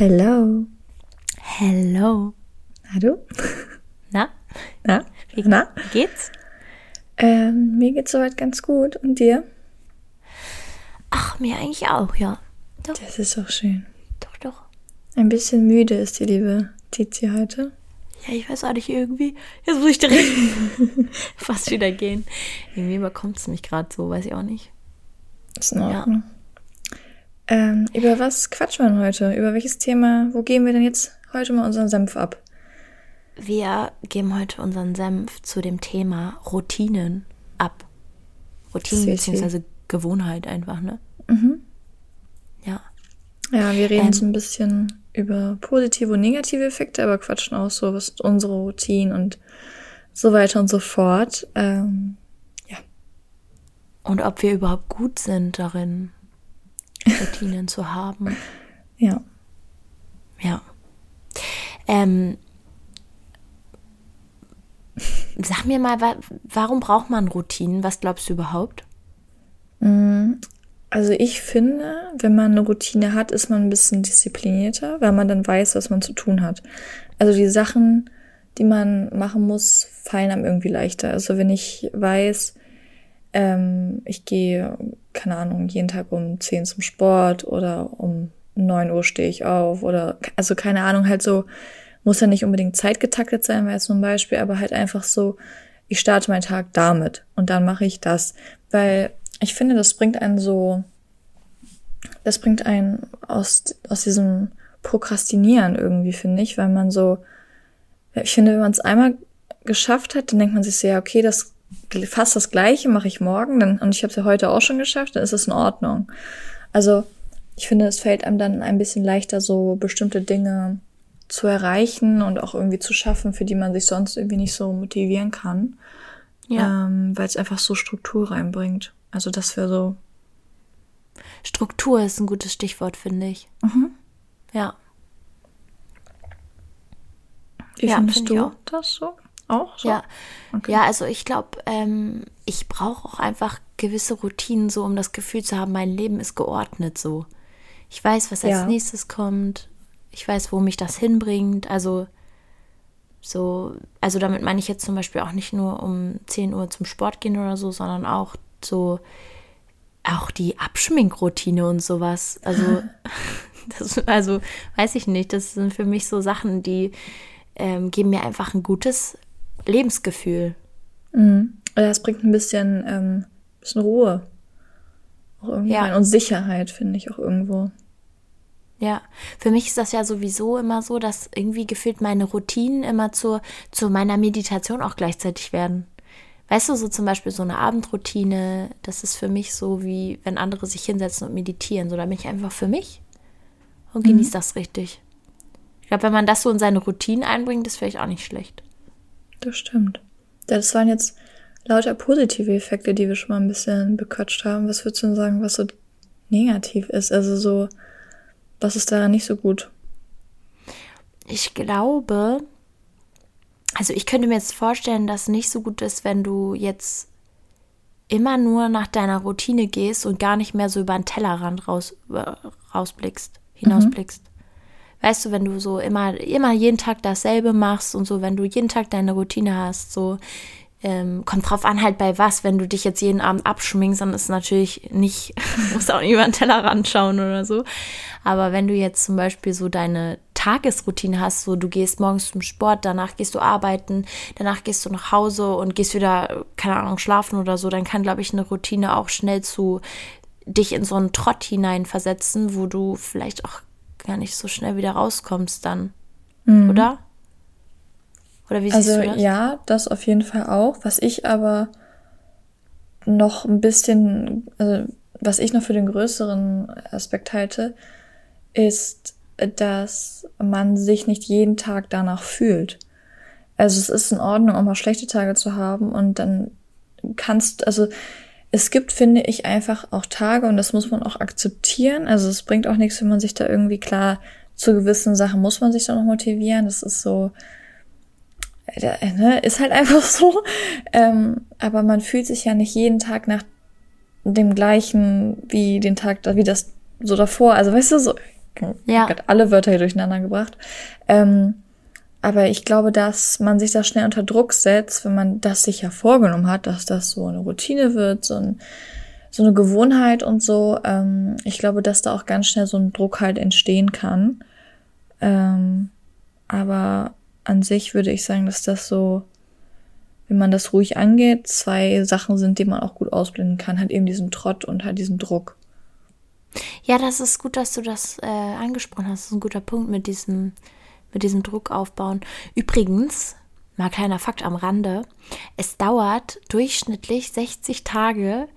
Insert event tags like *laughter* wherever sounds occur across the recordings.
Hello. Hello. Na du? Na? Na? Wie, Na? geht's? Ähm, mir geht's soweit ganz gut. Und dir? Ach, mir eigentlich auch, ja. Doch, Das ist auch schön. doch, doch. Ein bisschen müde ist die liebe Tizi heute. Ja, ich weiß auch nicht, irgendwie. Jetzt muss ich direkt *laughs* fast wieder gehen. Irgendwie überkommt es mich gerade so, weiß ich auch nicht. Ist in Ordnung. Ähm, über was quatschen wir heute? Über welches Thema? Wo geben wir denn jetzt heute mal unseren Senf ab? Wir geben heute unseren Senf zu dem Thema Routinen ab. Routinen beziehungsweise Gewohnheit einfach, ne? Ja. Ja, wir reden Ähm. so ein bisschen über positive und negative Effekte, aber quatschen auch so, was sind unsere Routinen und so weiter und so fort. Ähm, ja. Und ob wir überhaupt gut sind darin, Routinen zu haben. *laughs* Ja. Ja. Ähm, sag mir mal, wa warum braucht man Routinen? Was glaubst du überhaupt? Also ich finde, wenn man eine Routine hat, ist man ein bisschen disziplinierter, weil man dann weiß, was man zu tun hat. Also die Sachen, die man machen muss, fallen einem irgendwie leichter. Also wenn ich weiß, ähm, ich gehe, keine Ahnung, jeden Tag um 10 zum Sport oder um 9 Uhr stehe ich auf oder, also keine Ahnung, halt so, muss ja nicht unbedingt zeitgetaktet sein, nur ein Beispiel, aber halt einfach so, ich starte meinen Tag damit und dann mache ich das, weil ich finde, das bringt einen so, das bringt einen aus, aus diesem Prokrastinieren irgendwie, finde ich, weil man so, ich finde, wenn man es einmal geschafft hat, dann denkt man sich so, ja, okay, das fast das Gleiche mache ich morgen, dann, und ich habe es ja heute auch schon geschafft, dann ist es in Ordnung. Also ich finde, es fällt einem dann ein bisschen leichter, so bestimmte Dinge zu erreichen und auch irgendwie zu schaffen, für die man sich sonst irgendwie nicht so motivieren kann, ähm, weil es einfach so Struktur reinbringt. Also das wäre so, Struktur ist ein gutes Stichwort, finde ich. Ja. wie Ja, findest finde ich du das so? Auch so? Ja, Okay. ja also ich glaube, ähm, ich brauche auch einfach gewisse Routinen, so um das Gefühl zu haben, mein Leben ist geordnet so. Ich weiß, was als Ja. nächstes kommt. Ich weiß, wo mich das hinbringt. Also so, also damit meine ich jetzt zum Beispiel auch nicht nur um 10 Uhr zum Sport gehen oder so, sondern auch so auch die Abschminkroutine und sowas. Also, *laughs* *laughs* das, also weiß ich nicht. Das sind für mich so Sachen, die ähm, geben mir einfach ein gutes Lebensgefühl. Mhm. Ja, es bringt ein bisschen, ähm, bisschen Ruhe. Auch irgendwie Ja. Und Sicherheit, finde ich auch irgendwo. Ja, für mich ist das ja sowieso immer so, dass irgendwie gefühlt meine Routinen immer zur, zu meiner Meditation auch gleichzeitig werden. Weißt du, so zum Beispiel so eine Abendroutine, das ist für mich so wie, wenn andere sich hinsetzen und meditieren. So, da bin ich einfach für mich und genieße das richtig. Ich glaube, wenn man das so in seine Routinen einbringt, ist vielleicht auch nicht schlecht. Das stimmt. Das waren jetzt lauter positive Effekte, die wir schon mal ein bisschen bequatscht haben. Was würdest du denn sagen, was so negativ ist? Also so, was ist daran nicht so gut? Ich glaube, also ich könnte mir jetzt vorstellen, dass nicht so gut ist, wenn du jetzt immer nur nach deiner Routine gehst und gar nicht mehr so über den Tellerrand raus, äh, rausblickst, hinausblickst. Weißt du, wenn du so immer, immer jeden Tag dasselbe machst und so, wenn du jeden Tag deine Routine hast, so, ähm, kommt drauf an halt bei was, wenn du dich jetzt jeden Abend abschminkst, dann ist natürlich nicht, *laughs* musst auch nicht über den Tellerrand schauen oder so. Aber wenn du jetzt zum Beispiel so deine Tagesroutine hast, so du gehst morgens zum Sport, danach gehst du arbeiten, danach gehst du nach Hause und gehst wieder, keine Ahnung, schlafen oder so, dann kann, glaube ich, eine Routine auch schnell zu dich in so einen Trott hineinversetzen, wo du vielleicht auch gar nicht so schnell wieder rauskommst dann. Oder? Oder wie siehst Also du das? ja, das auf jeden Fall auch. Was ich aber noch ein bisschen, also was ich noch für den größeren Aspekt halte, ist, dass man sich nicht jeden Tag danach fühlt. Also es ist in Ordnung, auch mal schlechte Tage zu haben und dann kannst, also es gibt, finde ich, einfach auch Tage und das muss man auch akzeptieren. Also es bringt auch nichts, wenn man sich da irgendwie klar zu gewissen Sachen muss man sich dann noch motivieren. Das ist so, äh, ne, ist halt *laughs* einfach so. Ähm, aber man fühlt sich ja nicht jeden Tag nach dem gleichen wie den Tag, wie das so davor. Also weißt du, so, ja. Alle Wörter hier durcheinander gebracht. Ähm, aber ich glaube, dass man sich da schnell unter Druck setzt, wenn man das sich ja vorgenommen hat, dass das so eine Routine wird, so, ein, so eine Gewohnheit und so. Ähm, ich glaube, dass da auch ganz schnell so ein Druck halt entstehen kann. Ähm, aber an sich würde ich sagen, dass das so, wenn man das ruhig angeht, zwei Sachen sind, die man auch gut ausblenden kann. Halt eben diesen Trott und halt diesen Druck. Ja, das ist gut, dass du das äh, angesprochen hast. Das ist ein guter Punkt mit diesem mit diesem Druck aufbauen. Übrigens, mal kleiner Fakt am Rande, es dauert durchschnittlich 60 Tage,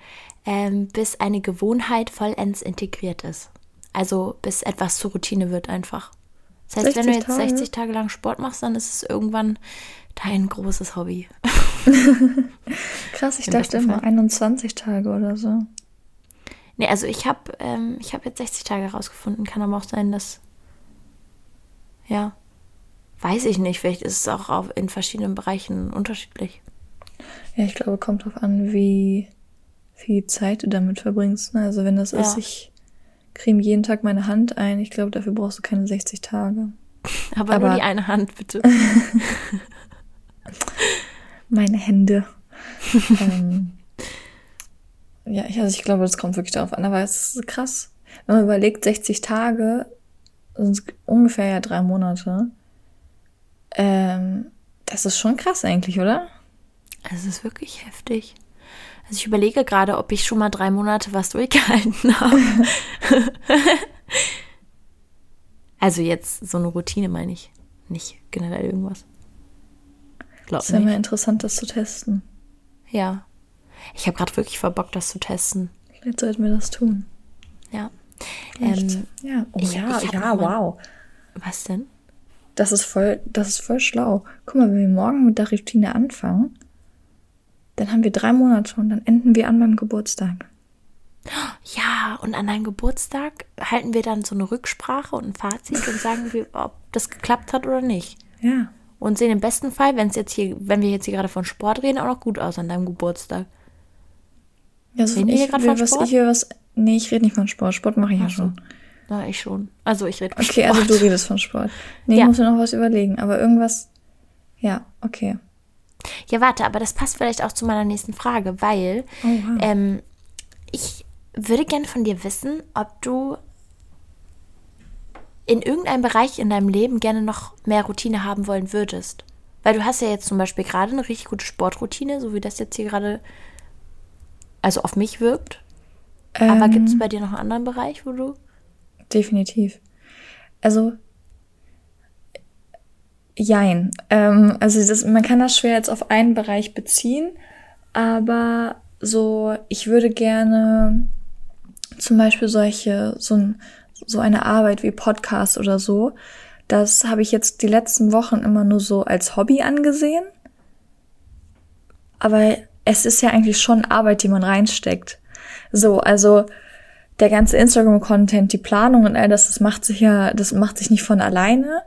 ähm, bis eine Gewohnheit vollends integriert ist. Also bis etwas zur Routine wird einfach. Das heißt, wenn du jetzt Tage. 60 Tage lang Sport machst, dann ist es irgendwann dein großes Hobby. *laughs* Krass, ich dachte immer Fall. 21 Tage oder so. Nee, also ich habe ähm, hab jetzt 60 Tage herausgefunden. Kann aber auch sein, dass. Ja. Weiß ich nicht, vielleicht ist es auch auf, in verschiedenen Bereichen unterschiedlich. Ja, ich glaube, kommt darauf an, wie viel Zeit du damit verbringst. Ne? Also wenn das ja. ist, ich creme jeden Tag meine Hand ein, ich glaube, dafür brauchst du keine 60 Tage. *laughs* Aber, Aber nur die eine Hand, bitte. *laughs* meine Hände. *laughs* ähm, ja, also ich glaube, das kommt wirklich darauf an. Aber es ist krass. Wenn man überlegt, 60 Tage sind ungefähr ja drei Monate. Das ist schon krass eigentlich, oder? Es ist wirklich heftig. Also ich überlege gerade, ob ich schon mal drei Monate was durchgehalten *laughs* habe. also jetzt so eine Routine meine ich. Nicht generell irgendwas. Glaub das ist ja immer interessant, das zu testen. Ja. Ich habe gerade wirklich verbockt, das zu testen. Vielleicht sollten wir das tun. Ja. Ähm, ja, oh, ich, ja, ja, wow. Was denn? Das ist voll, das ist voll schlau. Guck mal, wenn wir morgen mit der Routine anfangen, dann haben wir drei Monate und dann enden wir an meinem Geburtstag. Ja, und an deinem Geburtstag halten wir dann so eine Rücksprache und ein Fazit und sagen, wir, ob das geklappt hat oder nicht. Ja. Und sehen im besten Fall, wenn es jetzt hier, wenn wir jetzt hier gerade von Sport reden, auch noch gut aus an deinem Geburtstag. Ja, so reden ich, gerade von was, Sport? Ich was, nee, ich rede nicht von Sport. Sport mache ich Ach ja schon. So. Na, ich schon. Also ich rede von okay, Sport. Okay, also du redest von Sport. Nee, ja. ich muss mir noch was überlegen. Aber irgendwas. Ja, okay. Ja, warte, aber das passt vielleicht auch zu meiner nächsten Frage, weil oh, wow. ähm, ich würde gerne von dir wissen, ob du in irgendeinem Bereich in deinem Leben gerne noch mehr Routine haben wollen würdest. Weil du hast ja jetzt zum Beispiel gerade eine richtig gute Sportroutine, so wie das jetzt hier gerade also auf mich wirkt. Ähm, aber gibt es bei dir noch einen anderen Bereich, wo du definitiv. Also, jein. Ähm, also das, man kann das schwer jetzt auf einen Bereich beziehen, aber so, ich würde gerne zum Beispiel solche, so, ein, so eine Arbeit wie Podcast oder so, das habe ich jetzt die letzten Wochen immer nur so als Hobby angesehen. Aber es ist ja eigentlich schon Arbeit, die man reinsteckt. So, also der ganze Instagram-Content, die Planung und all das, das macht sich ja, das macht sich nicht von alleine.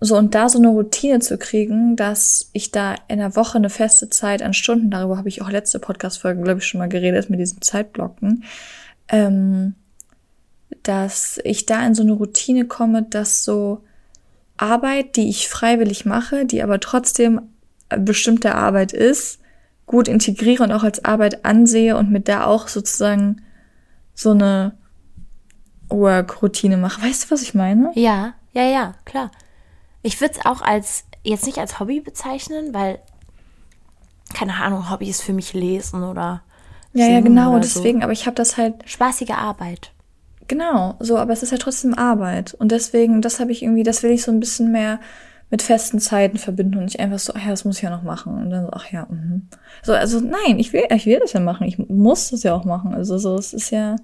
So, und da so eine Routine zu kriegen, dass ich da in der Woche eine feste Zeit an Stunden, darüber habe ich auch letzte Podcast-Folge, glaube ich, schon mal geredet, mit diesen Zeitblocken, ähm, dass ich da in so eine Routine komme, dass so Arbeit, die ich freiwillig mache, die aber trotzdem bestimmte Arbeit ist, gut integriere und auch als Arbeit ansehe und mit der auch sozusagen so eine Work-Routine mache. Weißt du, was ich meine? Ja, ja, ja, klar. Ich würde es auch als, jetzt nicht als Hobby bezeichnen, weil, keine Ahnung, Hobby ist für mich Lesen oder. Ja, ja, genau, deswegen, so. aber ich habe das halt. Spaßige Arbeit. Genau, so, aber es ist ja trotzdem Arbeit. Und deswegen, das habe ich irgendwie, das will ich so ein bisschen mehr mit festen Zeiten verbinden und nicht einfach so, ach ja, das muss ich ja noch machen. Und dann so, ach ja, mh. So, also nein, ich will, ich will das ja machen. Ich muss das ja auch machen. Also so, es ist ja.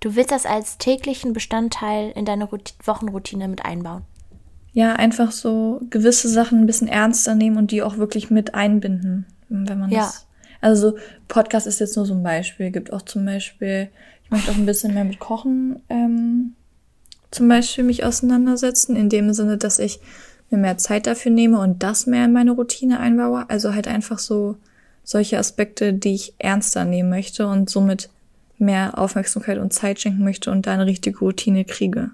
Du willst das als täglichen Bestandteil in deine Wochenroutine mit einbauen. Ja, einfach so gewisse Sachen ein bisschen ernster nehmen und die auch wirklich mit einbinden, wenn man ja. das. Also Podcast ist jetzt nur so ein Beispiel. Gibt auch zum Beispiel, ich möchte auch ein bisschen mehr mit Kochen ähm, zum Beispiel mich auseinandersetzen, in dem Sinne, dass ich mir mehr Zeit dafür nehme und das mehr in meine Routine einbaue. Also halt einfach so solche Aspekte, die ich ernster nehmen möchte und somit mehr Aufmerksamkeit und Zeit schenken möchte und da eine richtige Routine kriege.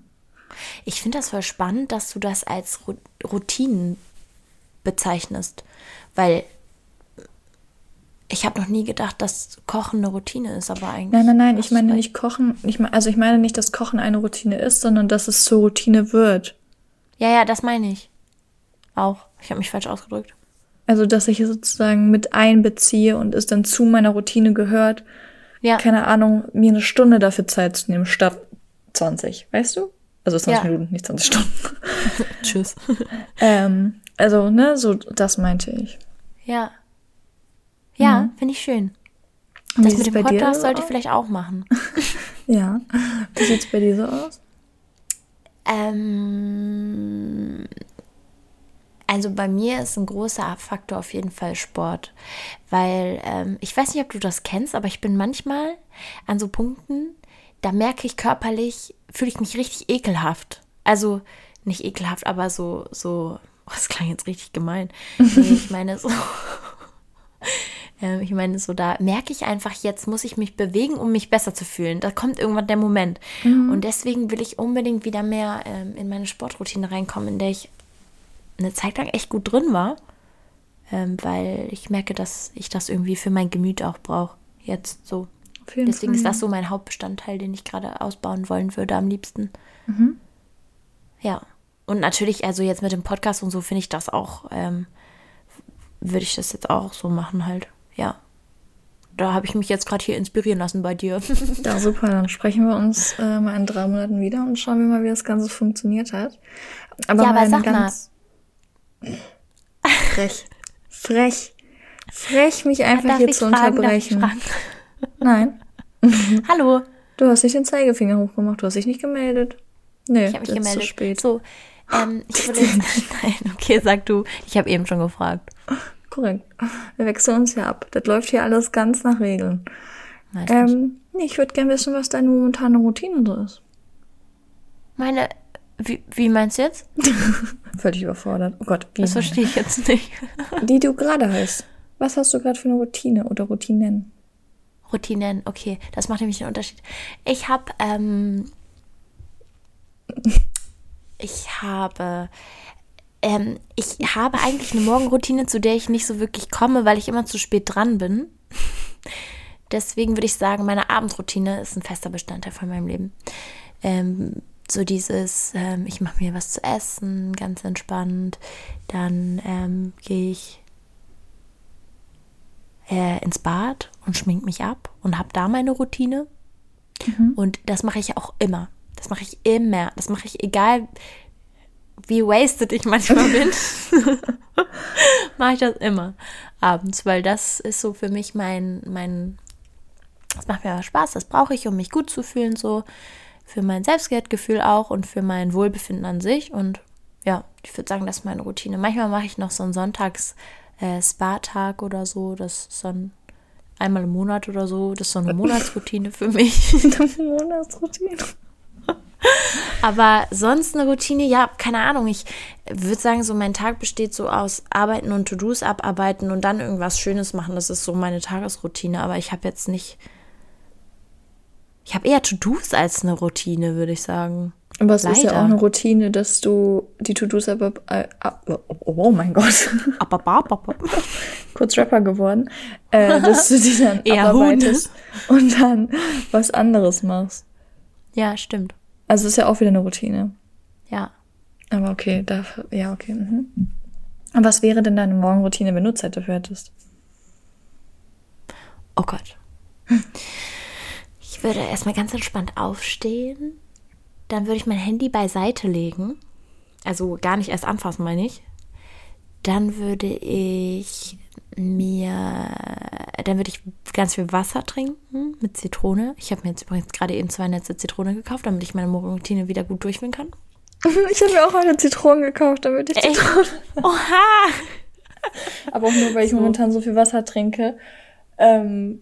Ich finde das voll spannend, dass du das als Routinen bezeichnest, weil ich habe noch nie gedacht, dass Kochen eine Routine ist, aber eigentlich. Nein, nein, nein, ich meine nicht Kochen. Ich meine, also ich meine nicht, dass Kochen eine Routine ist, sondern dass es zur Routine wird. Ja, ja, das meine ich. Auch. Ich habe mich falsch ausgedrückt. Also, dass ich es sozusagen mit einbeziehe und es dann zu meiner Routine gehört. Ja. Keine Ahnung, mir eine Stunde dafür Zeit zu nehmen, statt 20, weißt du? Also 20 ja. Minuten, nicht 20 Stunden. *laughs* Tschüss. *laughs* ähm, also, ne, so, das meinte ich. Ja. Ja, mhm. finde ich schön. Und das mit dem Podcast sollte ich vielleicht auch machen. *laughs* ja. Wie sieht's bei dir so aus? Ähm, also bei mir ist ein großer Faktor auf jeden Fall Sport, weil ähm, ich weiß nicht, ob du das kennst, aber ich bin manchmal an so Punkten, da merke ich körperlich, fühle ich mich richtig ekelhaft. Also nicht ekelhaft, aber so, so, oh, *laughs* das klang jetzt richtig gemein. Nee, ich meine so, ähm, ich meine so, da merke ich einfach, jetzt muss ich mich bewegen, um mich besser zu fühlen. Da kommt irgendwann der Moment. Mhm. Und deswegen will ich unbedingt wieder mehr ähm, in meine Sportroutine reinkommen, in der ich eine Zeit lang echt gut drin war, ähm, weil ich merke, dass ich das irgendwie für mein Gemüt auch brauche. Jetzt so. Deswegen Fall, ist das so mein Hauptbestandteil, den ich gerade ausbauen wollen würde am liebsten. Mhm. Ja. Und natürlich, also jetzt mit dem Podcast und so finde ich das auch, ähm, würde ich das jetzt auch so machen halt. Ja. Da habe ich mich jetzt gerade hier inspirieren lassen bei dir. *laughs* Ja, super. Dann sprechen wir uns äh, mal in drei Monaten wieder und schauen wir mal, wie das Ganze funktioniert hat. Aber ja, aber sag ganz mal. Frech. Frech. Frech, mich einfach hier zu fragen, unterbrechen. *laughs* Nein. *laughs* Hallo. Du hast nicht den Zeigefinger hochgemacht, du hast dich nicht gemeldet. Nee, ich habe mich gemeldet. Zu spät. So, ähm, ich würde Nein, okay, sag du. Ich habe eben schon gefragt. Korrekt. *laughs* Wir wechseln uns ja ab. Das läuft hier alles ganz nach Regeln. Ähm, nee, ich würde gerne wissen, was deine momentane Routine so ist. Meine, wie, wie meinst du jetzt? *laughs* Völlig überfordert. Oh Gott, wie? Das verstehe ich jetzt nicht. *laughs* Die du gerade heißt. Was hast du gerade für eine Routine oder Routinen? Routinen, okay, das macht nämlich einen Unterschied. Ich habe, ähm, ich habe, ähm, ich habe eigentlich eine Morgenroutine, zu der ich nicht so wirklich komme, weil ich immer zu spät dran bin. *laughs* Deswegen würde ich sagen, meine Abendroutine ist ein fester Bestandteil von meinem Leben. Ähm, so dieses, ähm, ich mache mir was zu essen, ganz entspannt. Dann ähm, gehe ich äh, ins Bad und schmink mich ab und habe da meine Routine. Mhm. Und das mache ich auch immer. Das mache ich immer. Das mache ich egal, wie wasted ich manchmal bin. *laughs* mache ich das immer abends, weil das ist so für mich mein, mein, das macht mir Spaß, das brauche ich, um mich gut zu fühlen, so für mein Selbstwertgefühl auch und für mein Wohlbefinden an sich. Und ja, ich würde sagen, das ist meine Routine. Manchmal mache ich noch so einen Sonntags- äh, oder so. Das ist dann einmal im Monat oder so. Das ist so eine *laughs* Monatsroutine für mich. *laughs* Eine Monatsroutine. *laughs* Aber sonst eine Routine, ja, keine Ahnung. Ich würde sagen, so mein Tag besteht so aus Arbeiten und To-Dos abarbeiten und dann irgendwas Schönes machen. Das ist so meine Tagesroutine. Aber ich habe jetzt nicht. Ich habe eher To-Dos als eine Routine, würde ich sagen. Aber es Leider. ist ja auch eine Routine, dass du die To-Dos aber. Äh, oh, oh mein Gott. *laughs* Kurz Rapper geworden. Äh, dass du die dann *laughs* Eher abarbeitest Hunde. und dann was anderes machst. Ja, stimmt. Also ist ja auch wieder eine Routine. Ja. Aber okay, da, ja, okay. Mhm. Und was wäre denn deine Morgenroutine, wenn du Zeit dafür hättest? Oh Gott. Ich würde erstmal ganz entspannt aufstehen dann würde ich mein Handy beiseite legen. Also gar nicht erst anfassen, meine ich. Dann würde ich mir, dann würde ich ganz viel Wasser trinken mit Zitrone. Ich habe mir jetzt übrigens gerade eben zwei Netze Zitrone gekauft, damit ich meine Morgenroutine wieder gut durchführen kann. *laughs* Ich habe mir auch eine Zitrone gekauft, damit ich Zitrone. *laughs* Oha! Aber auch nur, weil ich so. momentan so viel Wasser trinke, ähm,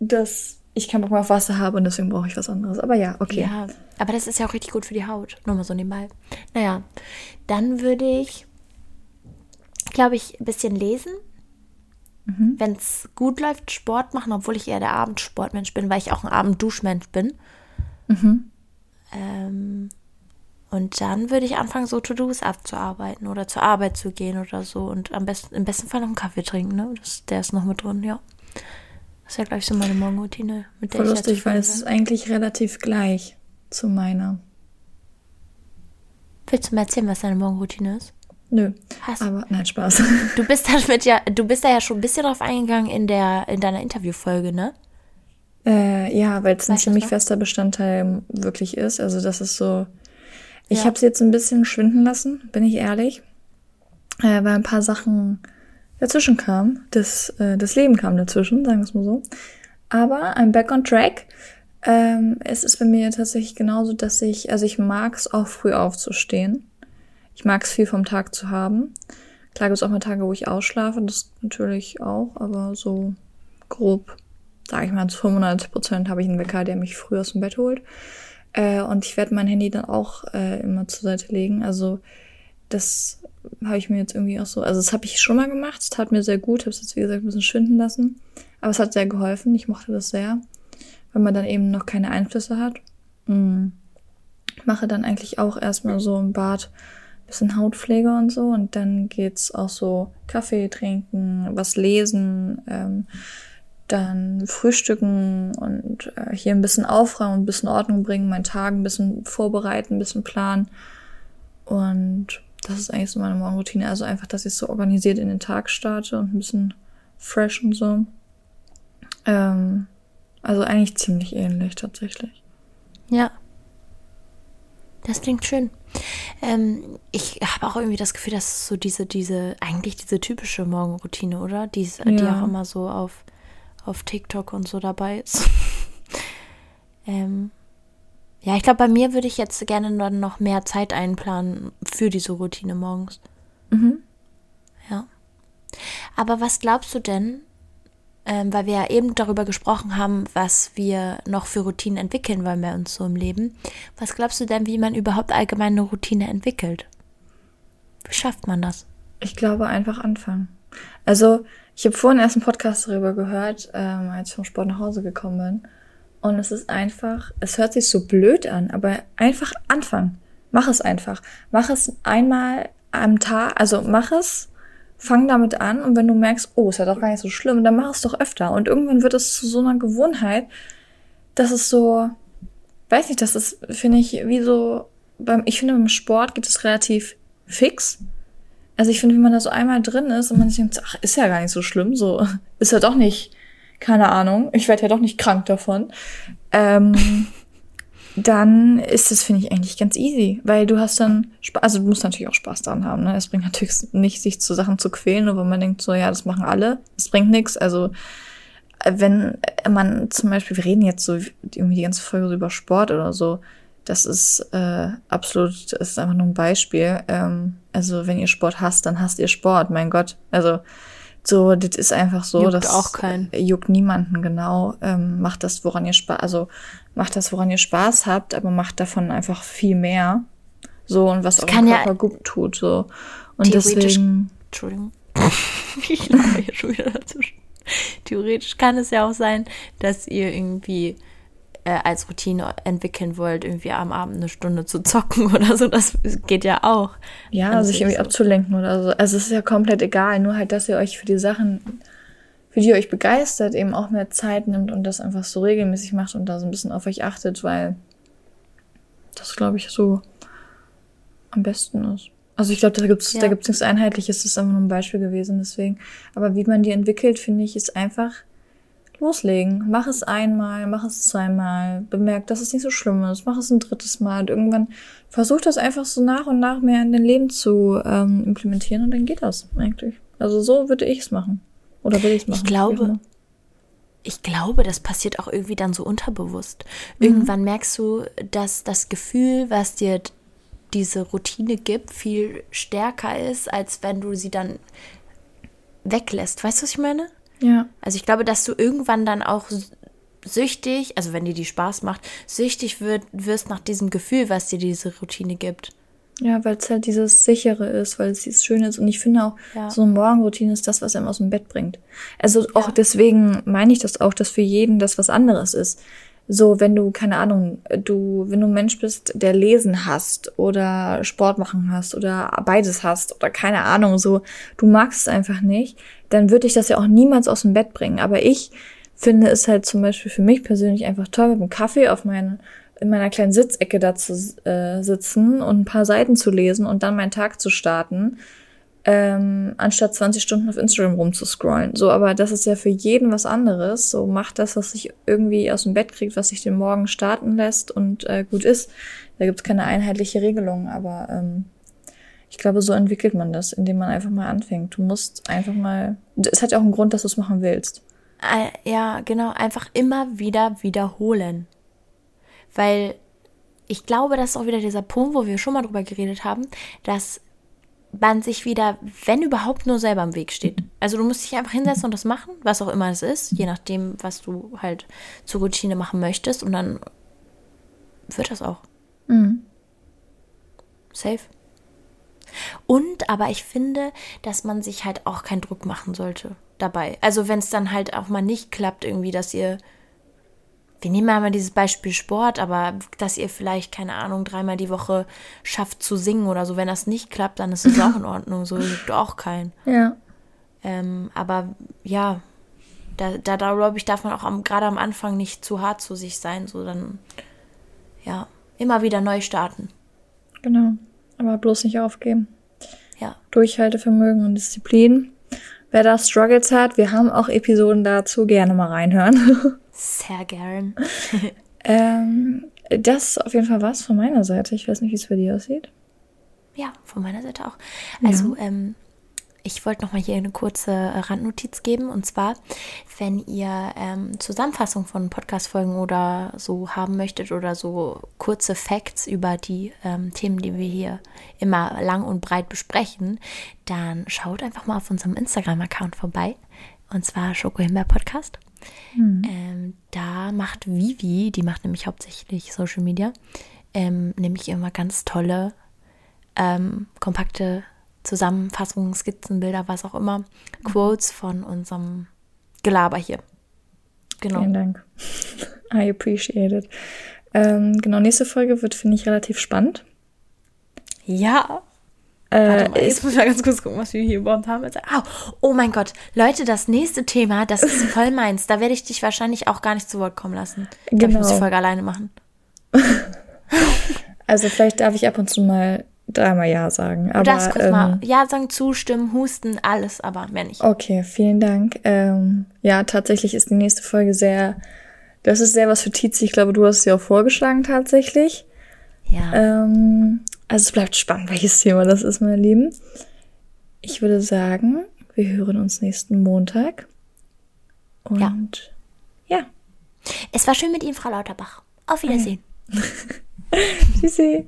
dass ich keinen Bock mehr auf Wasser habe und deswegen brauche ich was anderes. Aber ja, okay. Ja, aber das ist ja auch richtig gut für die Haut. Nur mal so nebenbei. Naja, dann würde ich, glaube ich, ein bisschen lesen. Mhm. Wenn es gut läuft, Sport machen, obwohl ich eher der Abendsportmensch bin, weil ich auch ein Abendduschmensch bin. Mhm. Ähm, Und dann würde ich anfangen, so To-Dos abzuarbeiten oder zur Arbeit zu gehen oder so. Und am besten, im besten Fall noch einen Kaffee trinken, ne? Das, der ist noch mit drin, ja. Das ist ja gleich so meine Morgenroutine. Mit der Voll lustig, weil es ist eigentlich relativ gleich zu meiner. Willst du mir erzählen, was deine Morgenroutine ist? Nö. Hast aber nein, Spaß. *laughs* Du bist damit ja, du bist da ja schon ein bisschen drauf eingegangen in der, in deiner Interviewfolge, ne? Äh, ja, weil es ein ziemlich fester Bestandteil wirklich ist. Also das ist so. Ich ja. habe es jetzt ein bisschen schwinden lassen, bin ich ehrlich, äh, weil ein paar Sachen dazwischen kamen. Das, äh, das Leben kam dazwischen, sagen wir es mal so. Aber I'm back on track. Ähm, es ist bei mir tatsächlich genauso, dass ich, also ich mag es auch früh aufzustehen. Ich mag es viel vom Tag zu haben. Klar gibt es auch mal Tage, wo ich ausschlafe, das natürlich auch, aber so grob, sage ich mal, zu 95 Prozent habe ich einen Wecker, der mich früh aus dem Bett holt. Äh, und ich werde mein Handy dann auch äh, immer zur Seite legen. Also das habe ich mir jetzt irgendwie auch so, also das habe ich schon mal gemacht, es tat mir sehr gut, habe es jetzt wie gesagt ein bisschen schwinden lassen, aber es hat sehr geholfen, ich mochte das sehr, wenn man dann eben noch keine Einflüsse hat. Mhm. Mache dann eigentlich auch erstmal so im Bad bisschen Hautpflege und so und dann geht's auch so Kaffee trinken, was lesen, ähm, dann frühstücken und äh, hier ein bisschen aufräumen, ein bisschen Ordnung bringen, meinen Tag ein bisschen vorbereiten, ein bisschen planen und das ist eigentlich so meine Morgenroutine. Also einfach, dass ich so organisiert in den Tag starte und ein bisschen fresh und so. Ähm, also eigentlich ziemlich ähnlich tatsächlich. Ja. Das klingt schön. Ähm, ich habe auch irgendwie das Gefühl, dass so diese, diese, eigentlich diese typische Morgenroutine, oder? Die, ja. die auch immer so auf, auf TikTok und so dabei ist. *laughs* ähm, ja, ich glaube, bei mir würde ich jetzt gerne dann noch mehr Zeit einplanen für diese Routine morgens. Mhm. Ja. Aber was glaubst du denn, ähm, weil wir ja eben darüber gesprochen haben, was wir noch für Routinen entwickeln wollen bei uns so im Leben. Was glaubst du denn, wie man überhaupt allgemein eine Routine entwickelt? Wie schafft man das? Ich glaube, einfach anfangen. Also, ich habe vorhin erst einen Podcast darüber gehört, ähm, als ich vom Sport nach Hause gekommen bin. Und es ist einfach, es hört sich so blöd an, aber einfach anfangen. Mach es einfach. Mach es einmal am Tag, also mach es, fang damit an und wenn du merkst, oh, ist ja doch gar nicht so schlimm, dann mach es doch öfter. Und irgendwann wird es zu so einer Gewohnheit, dass es so, weiß nicht, das ist, finde ich, wie so, beim, ich finde beim Sport geht es relativ fix. Also ich finde, wenn man da so einmal drin ist und man sich denkt, ach, ist ja gar nicht so schlimm, so, *laughs* ist ja doch nicht keine Ahnung, ich werde ja doch nicht krank davon, ähm, *laughs* dann ist das, finde ich, eigentlich ganz easy, weil du hast dann, Spaß, also du musst natürlich auch Spaß daran haben, ne? Es bringt natürlich nicht, sich zu Sachen zu quälen, nur wenn man denkt, so, ja, das machen alle, es bringt nichts, also wenn man zum Beispiel, wir reden jetzt so irgendwie die ganze Folge über Sport oder so, das ist äh, absolut, das ist einfach nur ein Beispiel. Ähm, also wenn ihr Sport hasst, dann hasst ihr Sport, mein Gott. Also so, das ist einfach so, juckt das auch keinen. juckt niemanden genau. Ähm, macht das, woran ihr Spaß, also macht das, woran ihr Spaß habt, aber macht davon einfach viel mehr. So und was eurem Körper ja gut tut. So. Und deswegen. Entschuldigung. *laughs* ich lache hier schon wieder dazwischen. Theoretisch kann es ja auch sein, dass ihr irgendwie äh, als Routine entwickeln wollt, irgendwie am Abend eine Stunde zu zocken *laughs* oder so. Das geht ja auch. Ja, sich irgendwie so. abzulenken oder so. Also es ist ja komplett egal, nur halt, dass ihr euch für die Sachen, für die ihr euch begeistert, eben auch mehr Zeit nimmt und das einfach so regelmäßig macht und da so ein bisschen auf euch achtet, weil das, glaube ich, so am besten ist. Also ich glaube, da gibt's ja. da gibt's nichts Einheitliches, das ist einfach nur ein Beispiel gewesen, deswegen. Aber wie man die entwickelt, finde ich, ist einfach loslegen. Mach es einmal, mach es zweimal, bemerk, dass es nicht so schlimm ist, mach es ein drittes Mal und irgendwann versuch das einfach so nach und nach mehr in dein Leben zu ähm, implementieren und dann geht das eigentlich. Also so würde ich es machen. Oder will ich es machen? Ich glaube, ich glaube, das passiert auch irgendwie dann so unterbewusst. Irgendwann mhm. merkst du, dass das Gefühl, was dir diese Routine gibt, viel stärker ist, als wenn du sie dann weglässt. Weißt du, was ich meine? Ja. Also ich glaube, dass du irgendwann dann auch süchtig, also wenn dir die Spaß macht, süchtig wird, wirst nach diesem Gefühl, was dir diese Routine gibt. Ja, weil es halt dieses sichere ist, weil es dieses Schöne ist. Und ich finde auch, ja. so eine Morgenroutine ist das, was einem aus dem Bett bringt. Also auch ja. deswegen meine ich das auch, dass für jeden das was anderes ist. so, wenn du, keine Ahnung, du, wenn du ein Mensch bist, der lesen hast oder Sport machen hast oder beides hast oder keine Ahnung, so, du magst es einfach nicht, dann würde ich das ja auch niemals aus dem Bett bringen. Aber ich finde es halt zum Beispiel für mich persönlich einfach toll, mit einem Kaffee auf meinen, in meiner kleinen Sitzecke da zu äh, sitzen und ein paar Seiten zu lesen und dann meinen Tag zu starten ähm, anstatt 20 Stunden auf Instagram rumzuscrollen. So, aber das ist ja für jeden was anderes. So, macht das, was sich irgendwie aus dem Bett kriegt, was sich den Morgen starten lässt und äh, gut ist. Da gibt's keine einheitliche Regelung, aber ähm, ich glaube, so entwickelt man das, indem man einfach mal anfängt. Du musst einfach mal. Es hat ja auch einen Grund, dass du es machen willst. Äh, ja, genau, einfach immer wieder wiederholen. Weil ich glaube, das ist auch wieder dieser Punkt, wo wir schon mal drüber geredet haben, dass man sich wieder, wenn überhaupt, nur selber im Weg steht. Also du musst dich einfach hinsetzen und das machen, was auch immer es ist, je nachdem, was du halt zur Routine machen möchtest. Und dann wird das auch. Mhm. Safe. Und aber ich finde, dass man sich halt auch keinen Druck machen sollte dabei. Also wenn es dann halt auch mal nicht klappt, irgendwie, dass ihr wir nehmen ja mal dieses Beispiel Sport, aber dass ihr vielleicht, keine Ahnung, dreimal die Woche schafft zu singen oder so, wenn das nicht klappt, dann ist es auch in Ordnung. So gibt auch keinen. Ja. Ähm, aber ja, da, da, da glaube ich, darf man auch gerade am Anfang nicht zu hart zu sich sein, so dann, ja, immer wieder neu starten. Genau. Aber bloß nicht aufgeben. Ja. Durchhaltevermögen und Disziplin. Wer da Struggles hat, wir haben auch Episoden dazu, gerne mal reinhören. *laughs* Sehr gern. ähm, das auf jeden Fall was von meiner Seite. Ich weiß nicht, wie es bei dir aussieht. Ja, von meiner Seite auch. Also, ja. ähm, ich wollte noch mal hier eine kurze Randnotiz geben. Und zwar, wenn ihr ähm, Zusammenfassung von Podcast-Folgen oder so haben möchtet oder so kurze Facts über die ähm, Themen, die wir hier immer lang und breit besprechen, dann schaut einfach mal auf unserem Instagram-Account vorbei. Und zwar Schokohimbeer Podcast. Mhm. Ähm, da macht Vivi, die macht nämlich hauptsächlich Social Media, ähm, nämlich immer ganz tolle, ähm, kompakte Zusammenfassungen, Skizzen, Bilder, was auch immer, Quotes von unserem Gelaber hier. Genau. Vielen Dank. *laughs* I appreciate it. Ähm, genau, nächste Folge wird, finde ich, relativ spannend. Ja, Warte mal, jetzt muss ich mal ganz kurz gucken, was wir hier überhaupt haben. Oh, oh mein Gott, Leute, das nächste Thema, das ist *laughs* voll meins. Da werde ich dich wahrscheinlich auch gar nicht zu Wort kommen lassen. Ich glaube, ich muss die genau. Folge alleine machen. *laughs* also vielleicht darf ich ab und zu mal dreimal Ja sagen. Aber, du darfst kurz ähm, mal Ja sagen, zustimmen, husten, alles, aber mehr nicht. Okay, vielen Dank. Ähm, ja, tatsächlich ist die nächste Folge sehr, das ist sehr was für Tizi. Ich glaube, du hast sie auch vorgeschlagen tatsächlich. Ja. Ähm, also es bleibt spannend, welches Thema das ist, meine Lieben. Ich würde sagen, wir hören uns nächsten Montag. Und ja. ja. Es war schön mit Ihnen, Frau Lauterbach. Auf Wiedersehen. *laughs* Tschüssi.